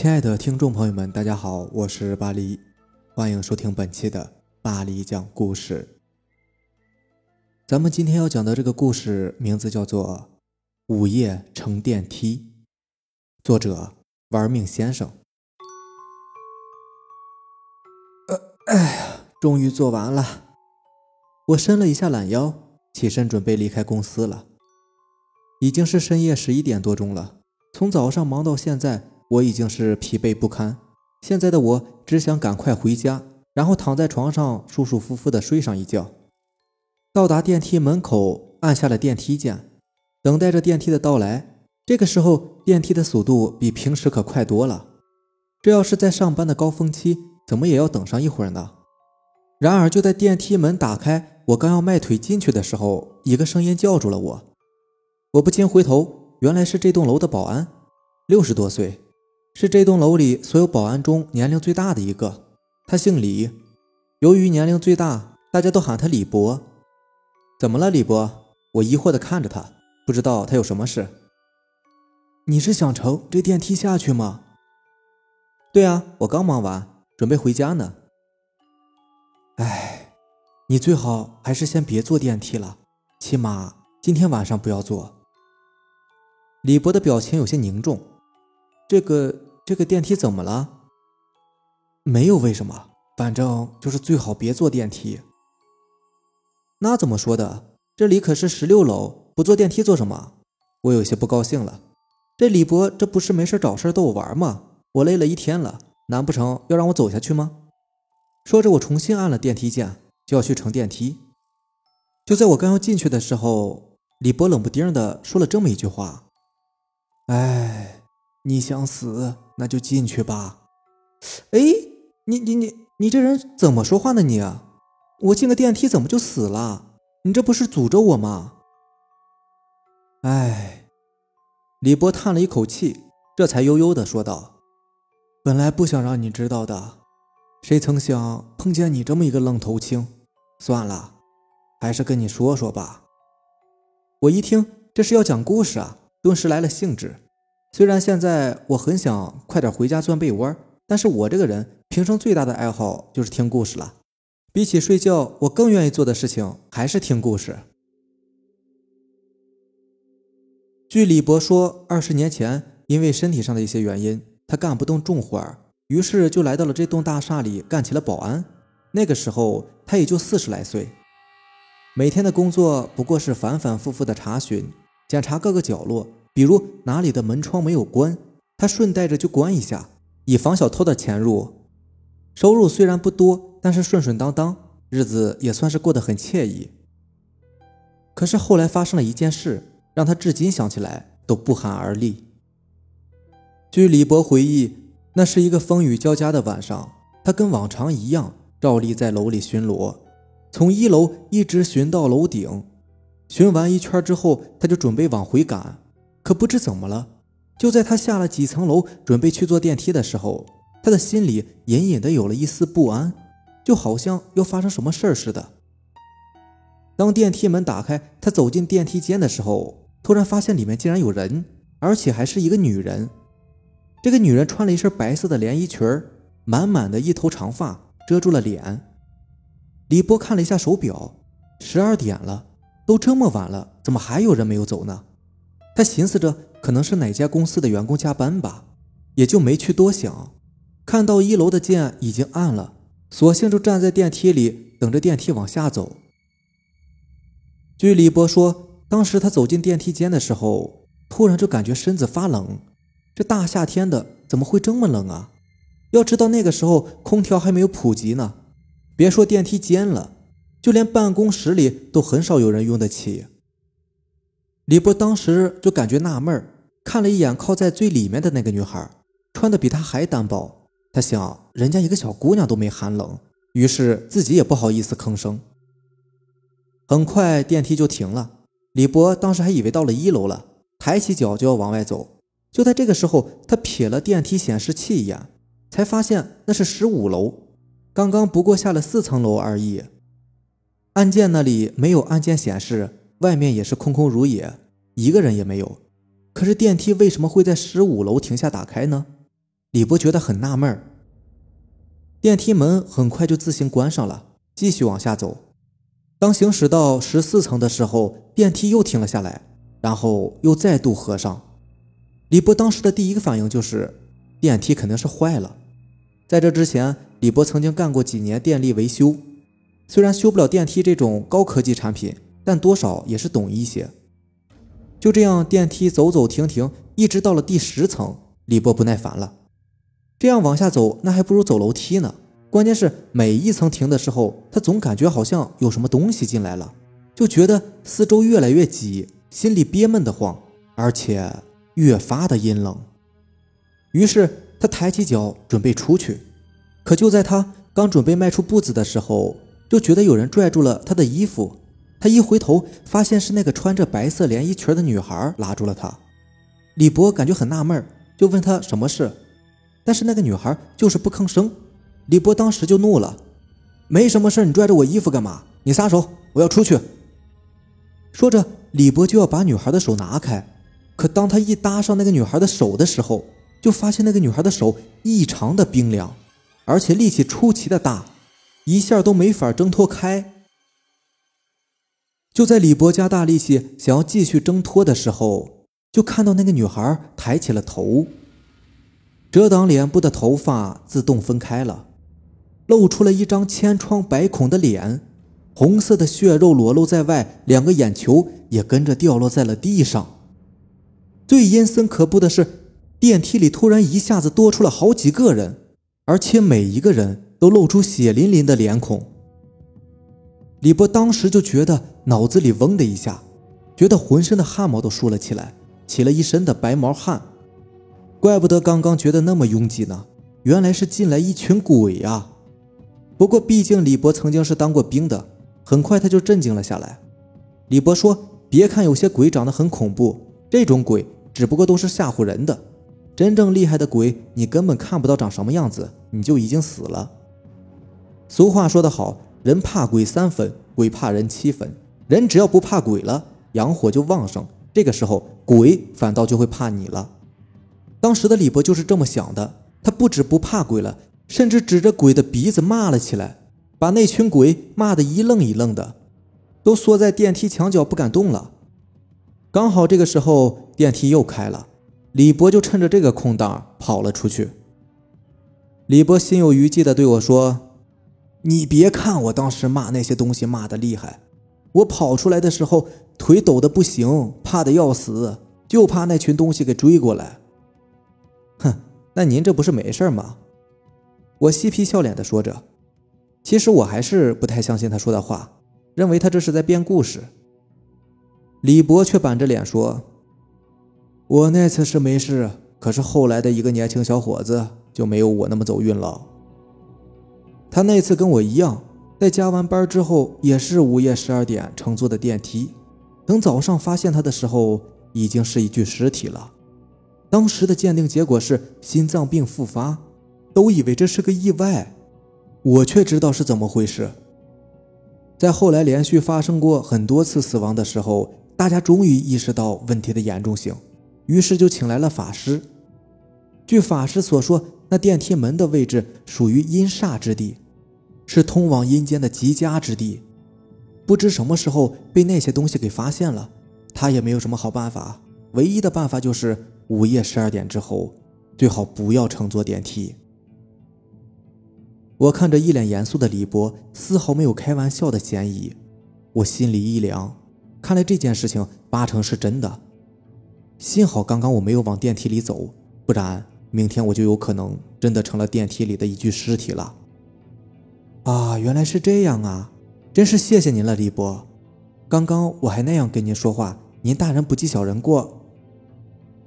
亲爱的听众朋友们，大家好，我是巴黎，欢迎收听本期的巴黎讲故事。咱们今天要讲的这个故事名字叫做《午夜乘电梯》，作者玩命先生。呃，哎呀，终于做完了。我伸了一下懒腰，起身准备离开公司了。已经是深夜十一点多钟了，从早上忙到现在。我已经是疲惫不堪，现在的我只想赶快回家，然后躺在床上舒舒服服的睡上一觉。到达电梯门口，按下了电梯键，等待着电梯的到来。这个时候，电梯的速度比平时可快多了。这要是在上班的高峰期，怎么也要等上一会儿呢？然而，就在电梯门打开，我刚要迈腿进去的时候，一个声音叫住了我。我不禁回头，原来是这栋楼的保安，六十多岁。是这栋楼里所有保安中年龄最大的一个，他姓李。由于年龄最大，大家都喊他李博。怎么了，李博？我疑惑地看着他，不知道他有什么事。你是想乘这电梯下去吗？对啊，我刚忙完，准备回家呢。哎，你最好还是先别坐电梯了，起码今天晚上不要坐。李博的表情有些凝重，这个。这个电梯怎么了？没有为什么，反正就是最好别坐电梯。那怎么说的？这里可是十六楼，不坐电梯做什么？我有些不高兴了。这李博这不是没事找事逗我玩吗？我累了一天了，难不成要让我走下去吗？说着，我重新按了电梯键，就要去乘电梯。就在我刚要进去的时候，李博冷不丁的说了这么一句话：“哎，你想死？”那就进去吧。哎，你你你你这人怎么说话呢？你，我进个电梯怎么就死了？你这不是诅咒我吗？哎，李波叹了一口气，这才悠悠的说道：“本来不想让你知道的，谁曾想碰见你这么一个愣头青。算了，还是跟你说说吧。”我一听这是要讲故事啊，顿时来了兴致。虽然现在我很想快点回家钻被窝，但是我这个人平生最大的爱好就是听故事了。比起睡觉，我更愿意做的事情还是听故事。据李博说，二十年前因为身体上的一些原因，他干不动重活儿，于是就来到了这栋大厦里干起了保安。那个时候他也就四十来岁，每天的工作不过是反反复复的查询、检查各个角落。比如哪里的门窗没有关，他顺带着就关一下，以防小偷的潜入。收入虽然不多，但是顺顺当当，日子也算是过得很惬意。可是后来发生了一件事，让他至今想起来都不寒而栗。据李博回忆，那是一个风雨交加的晚上，他跟往常一样，照例在楼里巡逻，从一楼一直巡到楼顶。巡完一圈之后，他就准备往回赶。可不知怎么了，就在他下了几层楼，准备去坐电梯的时候，他的心里隐隐的有了一丝不安，就好像要发生什么事儿似的。当电梯门打开，他走进电梯间的时候，突然发现里面竟然有人，而且还是一个女人。这个女人穿了一身白色的连衣裙儿，满满的一头长发遮住了脸。李波看了一下手表，十二点了，都这么晚了，怎么还有人没有走呢？他寻思着，可能是哪家公司的员工加班吧，也就没去多想。看到一楼的键已经按了，索性就站在电梯里等着电梯往下走。据李博说，当时他走进电梯间的时候，突然就感觉身子发冷。这大夏天的，怎么会这么冷啊？要知道那个时候空调还没有普及呢，别说电梯间了，就连办公室里都很少有人用得起。李波当时就感觉纳闷，看了一眼靠在最里面的那个女孩，穿的比他还单薄。他想，人家一个小姑娘都没寒冷，于是自己也不好意思吭声。很快电梯就停了，李博当时还以为到了一楼了，抬起脚就要往外走。就在这个时候，他瞥了电梯显示器一眼，才发现那是十五楼，刚刚不过下了四层楼而已。按键那里没有按键显示。外面也是空空如也，一个人也没有。可是电梯为什么会在十五楼停下打开呢？李博觉得很纳闷。电梯门很快就自行关上了，继续往下走。当行驶到十四层的时候，电梯又停了下来，然后又再度合上。李博当时的第一个反应就是电梯肯定是坏了。在这之前，李博曾经干过几年电力维修，虽然修不了电梯这种高科技产品，但多少也是懂一些。就这样，电梯走走停停，一直到了第十层，李波不耐烦了。这样往下走，那还不如走楼梯呢。关键是每一层停的时候，他总感觉好像有什么东西进来了，就觉得四周越来越挤，心里憋闷得慌，而且越发的阴冷。于是他抬起脚准备出去，可就在他刚准备迈出步子的时候，就觉得有人拽住了他的衣服。他一回头，发现是那个穿着白色连衣裙的女孩拉住了他。李博感觉很纳闷，就问他什么事。但是那个女孩就是不吭声，李博当时就怒了：“没什么事，你拽着我衣服干嘛？你撒手，我要出去。”说着，李博就要把女孩的手拿开，可当他一搭上那个女孩的手的时候，就发现那个女孩的手异常的冰凉，而且力气出奇的大，一下都没法挣脱开。就在李博加大力气想要继续挣脱的时候，就看到那个女孩抬起了头。遮挡脸部的头发自动分开了，露出了一张千疮百孔的脸，红色的血肉裸露在外，两个眼球也跟着掉落在了地上。最阴森可怖的是，电梯里突然一下子多出了好几个人，而且每一个人都露出血淋淋的脸孔。李波当时就觉得脑子里嗡的一下，觉得浑身的汗毛都竖了起来，起了一身的白毛汗。怪不得刚刚觉得那么拥挤呢，原来是进来一群鬼啊！不过毕竟李博曾经是当过兵的，很快他就镇静了下来。李博说：“别看有些鬼长得很恐怖，这种鬼只不过都是吓唬人的。真正厉害的鬼，你根本看不到长什么样子，你就已经死了。”俗话说得好，人怕鬼三分，鬼怕人七分。人只要不怕鬼了，阳火就旺盛，这个时候鬼反倒就会怕你了。当时的李博就是这么想的，他不止不怕鬼了，甚至指着鬼的鼻子骂了起来，把那群鬼骂得一愣一愣的，都缩在电梯墙角不敢动了。刚好这个时候电梯又开了，李博就趁着这个空档跑了出去。李博心有余悸地对我说：“你别看我当时骂那些东西骂的厉害，我跑出来的时候腿抖的不行，怕的要死，就怕那群东西给追过来。”哼，那您这不是没事吗？我嬉皮笑脸的说着，其实我还是不太相信他说的话，认为他这是在编故事。李博却板着脸说：“我那次是没事，可是后来的一个年轻小伙子就没有我那么走运了。他那次跟我一样，在加完班之后也是午夜十二点乘坐的电梯，等早上发现他的时候，已经是一具尸体了。”当时的鉴定结果是心脏病复发，都以为这是个意外，我却知道是怎么回事。在后来连续发生过很多次死亡的时候，大家终于意识到问题的严重性，于是就请来了法师。据法师所说，那电梯门的位置属于阴煞之地，是通往阴间的极佳之地。不知什么时候被那些东西给发现了，他也没有什么好办法，唯一的办法就是。午夜十二点之后，最好不要乘坐电梯。我看着一脸严肃的李博，丝毫没有开玩笑的嫌疑，我心里一凉，看来这件事情八成是真的。幸好刚刚我没有往电梯里走，不然明天我就有可能真的成了电梯里的一具尸体了。啊，原来是这样啊！真是谢谢您了，李博。刚刚我还那样跟您说话，您大人不计小人过。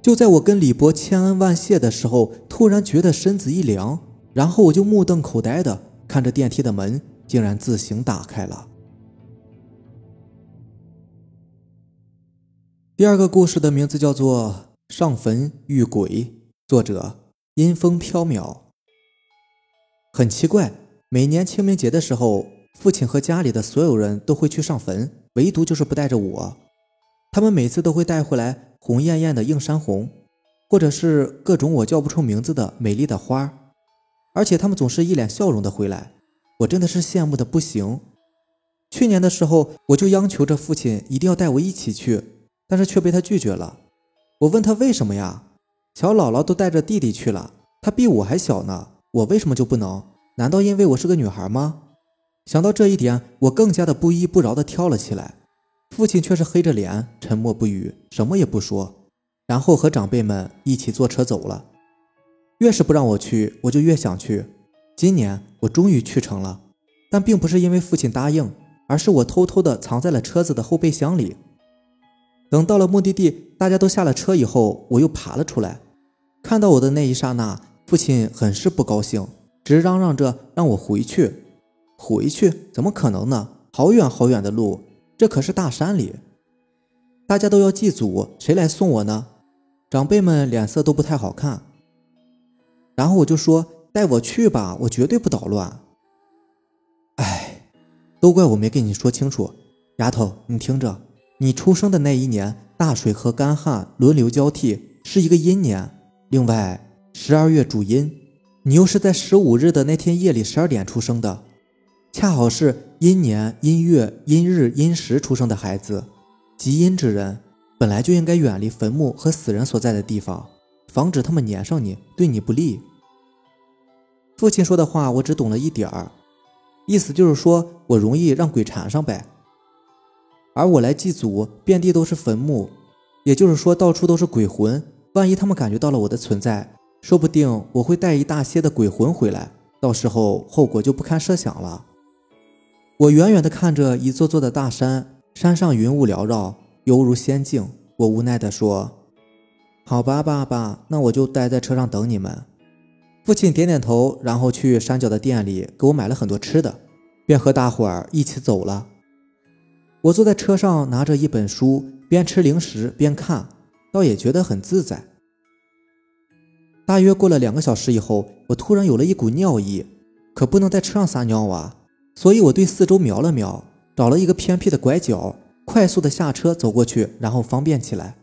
就在我跟李博千恩万谢的时候，突然觉得身子一凉，然后我就目瞪口呆的看着电梯的门竟然自行打开了。第二个故事的名字叫做《上坟遇鬼》，作者阴风飘渺。很奇怪，每年清明节的时候，父亲和家里的所有人都会去上坟，唯独就是不带着我。他们每次都会带回来。红艳艳的映山红，或者是各种我叫不出名字的美丽的花，而且他们总是一脸笑容的回来，我真的是羡慕的不行。去年的时候，我就央求着父亲一定要带我一起去，但是却被他拒绝了。我问他为什么呀？小姥姥都带着弟弟去了，她比我还小呢，我为什么就不能？难道因为我是个女孩吗？想到这一点，我更加的不依不饶的跳了起来。父亲却是黑着脸，沉默不语，什么也不说。然后和长辈们一起坐车走了。越是不让我去，我就越想去。今年我终于去成了，但并不是因为父亲答应，而是我偷偷的藏在了车子的后备箱里。等到了目的地，大家都下了车以后，我又爬了出来。看到我的那一刹那，父亲很是不高兴，直嚷嚷着让我回去。回去？怎么可能呢？好远好远的路，这可是大山里，大家都要祭祖，谁来送我呢？长辈们脸色都不太好看，然后我就说：“带我去吧，我绝对不捣乱。”哎，都怪我没跟你说清楚，丫头，你听着，你出生的那一年，大水和干旱轮流交替，是一个阴年。另外，十二月主阴，你又是在十五日的那天夜里十二点出生的，恰好是阴年、阴月、阴日、阴时出生的孩子，极阴之人。本来就应该远离坟墓和死人所在的地方，防止他们粘上你，对你不利。父亲说的话我只懂了一点儿，意思就是说我容易让鬼缠上呗。而我来祭祖，遍地都是坟墓，也就是说到处都是鬼魂。万一他们感觉到了我的存在，说不定我会带一大些的鬼魂回来，到时候后果就不堪设想了。我远远地看着一座座的大山，山上云雾缭绕。犹如仙境，我无奈地说：“好吧，爸爸，那我就待在车上等你们。”父亲点点头，然后去山脚的店里给我买了很多吃的，便和大伙儿一起走了。我坐在车上，拿着一本书，边吃零食边看，倒也觉得很自在。大约过了两个小时以后，我突然有了一股尿意，可不能在车上撒尿啊，所以我对四周瞄了瞄，找了一个偏僻的拐角。快速的下车走过去，然后方便起来。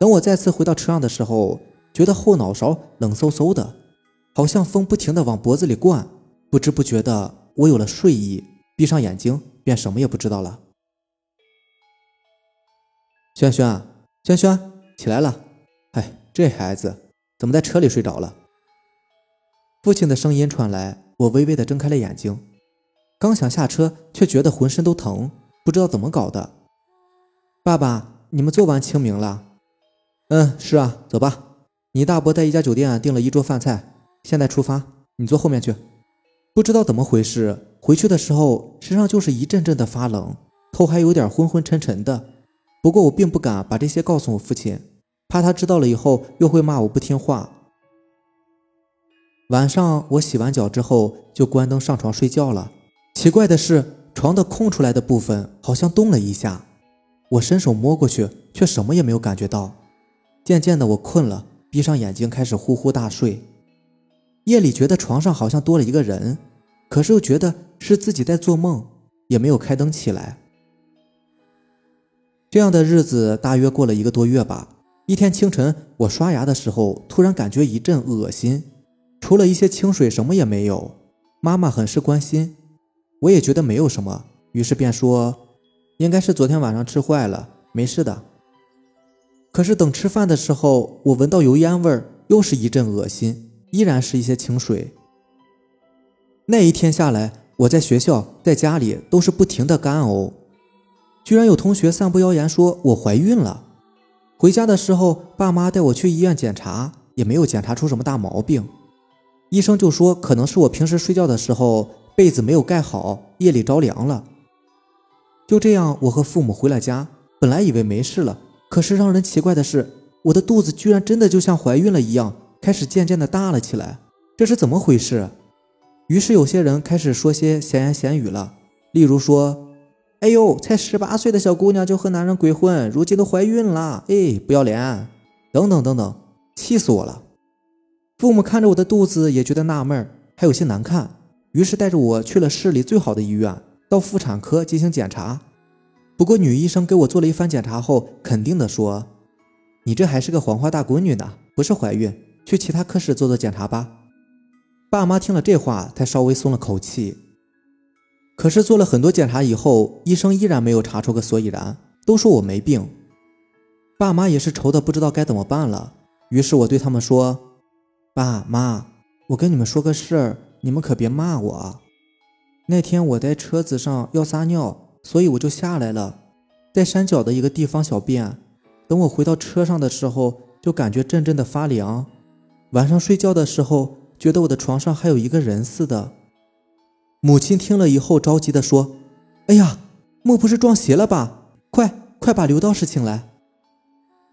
等我再次回到车上的时候，觉得后脑勺冷飕飕的，好像风不停的往脖子里灌。不知不觉的，我有了睡意，闭上眼睛便什么也不知道了。轩轩，轩轩，起来了！哎，这孩子怎么在车里睡着了？父亲的声音传来，我微微的睁开了眼睛，刚想下车，却觉得浑身都疼，不知道怎么搞的。爸爸，你们做完清明了？嗯，是啊，走吧。你大伯在一家酒店订了一桌饭菜，现在出发。你坐后面去。不知道怎么回事，回去的时候身上就是一阵阵的发冷，头还有点昏昏沉沉的。不过我并不敢把这些告诉我父亲，怕他知道了以后又会骂我不听话。晚上我洗完脚之后就关灯上床睡觉了。奇怪的是，床的空出来的部分好像动了一下。我伸手摸过去，却什么也没有感觉到。渐渐的，我困了，闭上眼睛开始呼呼大睡。夜里觉得床上好像多了一个人，可是又觉得是自己在做梦，也没有开灯起来。这样的日子大约过了一个多月吧。一天清晨，我刷牙的时候，突然感觉一阵恶心，除了一些清水，什么也没有。妈妈很是关心，我也觉得没有什么，于是便说。应该是昨天晚上吃坏了，没事的。可是等吃饭的时候，我闻到油烟味儿，又是一阵恶心，依然是一些清水。那一天下来，我在学校、在家里都是不停的干呕，居然有同学散布谣言说我怀孕了。回家的时候，爸妈带我去医院检查，也没有检查出什么大毛病，医生就说可能是我平时睡觉的时候被子没有盖好，夜里着凉了。就这样，我和父母回了家。本来以为没事了，可是让人奇怪的是，我的肚子居然真的就像怀孕了一样，开始渐渐的大了起来。这是怎么回事？于是有些人开始说些闲言闲语了，例如说：“哎呦，才十八岁的小姑娘就和男人鬼混，如今都怀孕了，哎，不要脸！”等等等等，气死我了。父母看着我的肚子也觉得纳闷，还有些难看，于是带着我去了市里最好的医院。到妇产科进行检查，不过女医生给我做了一番检查后，肯定的说：“你这还是个黄花大闺女呢，不是怀孕，去其他科室做做检查吧。爸妈听了这话，才稍微松了口气。可是做了很多检查以后，医生依然没有查出个所以然，都说我没病。爸妈也是愁的不知道该怎么办了。于是我对他们说：“爸妈，我跟你们说个事儿，你们可别骂我。那天我在车子上要撒尿，所以我就下来了，在山脚的一个地方小便。等我回到车上的时候，就感觉阵阵的发凉。晚上睡觉的时候，觉得我的床上还有一个人似的。”母亲听了以后着急地说：“哎呀，莫不是撞邪了吧？快快把刘道士请来！”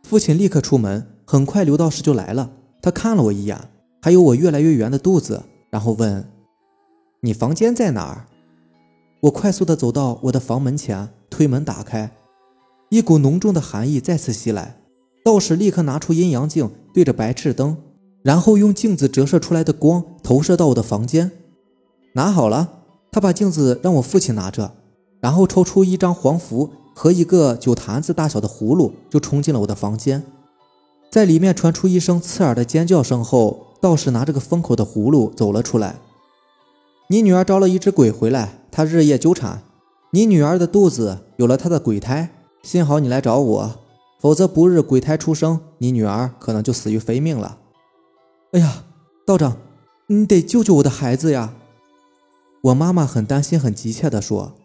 父亲立刻出门。很快，刘道士就来了。他看了我一眼，还有我越来越圆的肚子，然后问：“你房间在哪儿？”我快速地走到我的房门前，推门打开，一股浓重的寒意再次袭来。道士立刻拿出阴阳镜，对着白炽灯，然后用镜子折射出来的光投射到我的房间。拿好了，他把镜子让我父亲拿着，然后抽出一张黄符和一个酒坛子大小的葫芦，就冲进了我的房间。在里面传出一声刺耳的尖叫声后，道士拿着个封口的葫芦走了出来。你女儿招了一只鬼回来，她日夜纠缠，你女儿的肚子有了她的鬼胎。幸好你来找我，否则不日鬼胎出生，你女儿可能就死于非命了。哎呀，道长，你得救救我的孩子呀！我妈妈很担心，很急切地说。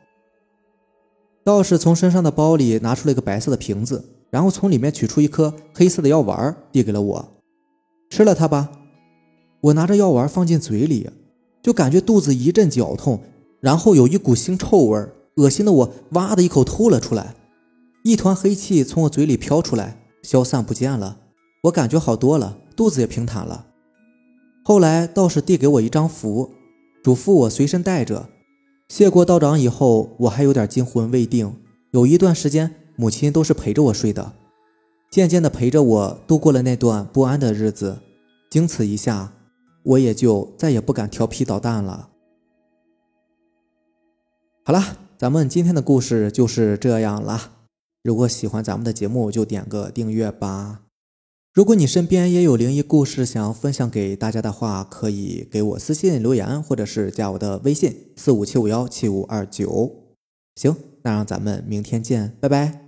道士从身上的包里拿出了一个白色的瓶子。然后从里面取出一颗黑色的药丸，递给了我，吃了它吧。我拿着药丸放进嘴里，就感觉肚子一阵绞痛，然后有一股腥臭味，恶心的我哇的一口吐了出来，一团黑气从我嘴里飘出来，消散不见了。我感觉好多了，肚子也平坦了。后来道士递给我一张符，嘱咐我随身带着。谢过道长以后，我还有点惊魂未定，有一段时间。母亲都是陪着我睡的，渐渐的陪着我度过了那段不安的日子。经此一下，我也就再也不敢调皮捣蛋了。好了，咱们今天的故事就是这样了。如果喜欢咱们的节目，就点个订阅吧。如果你身边也有灵异故事想要分享给大家的话，可以给我私信留言，或者是加我的微信四五七五幺七五二九。行。那让咱们明天见，拜拜。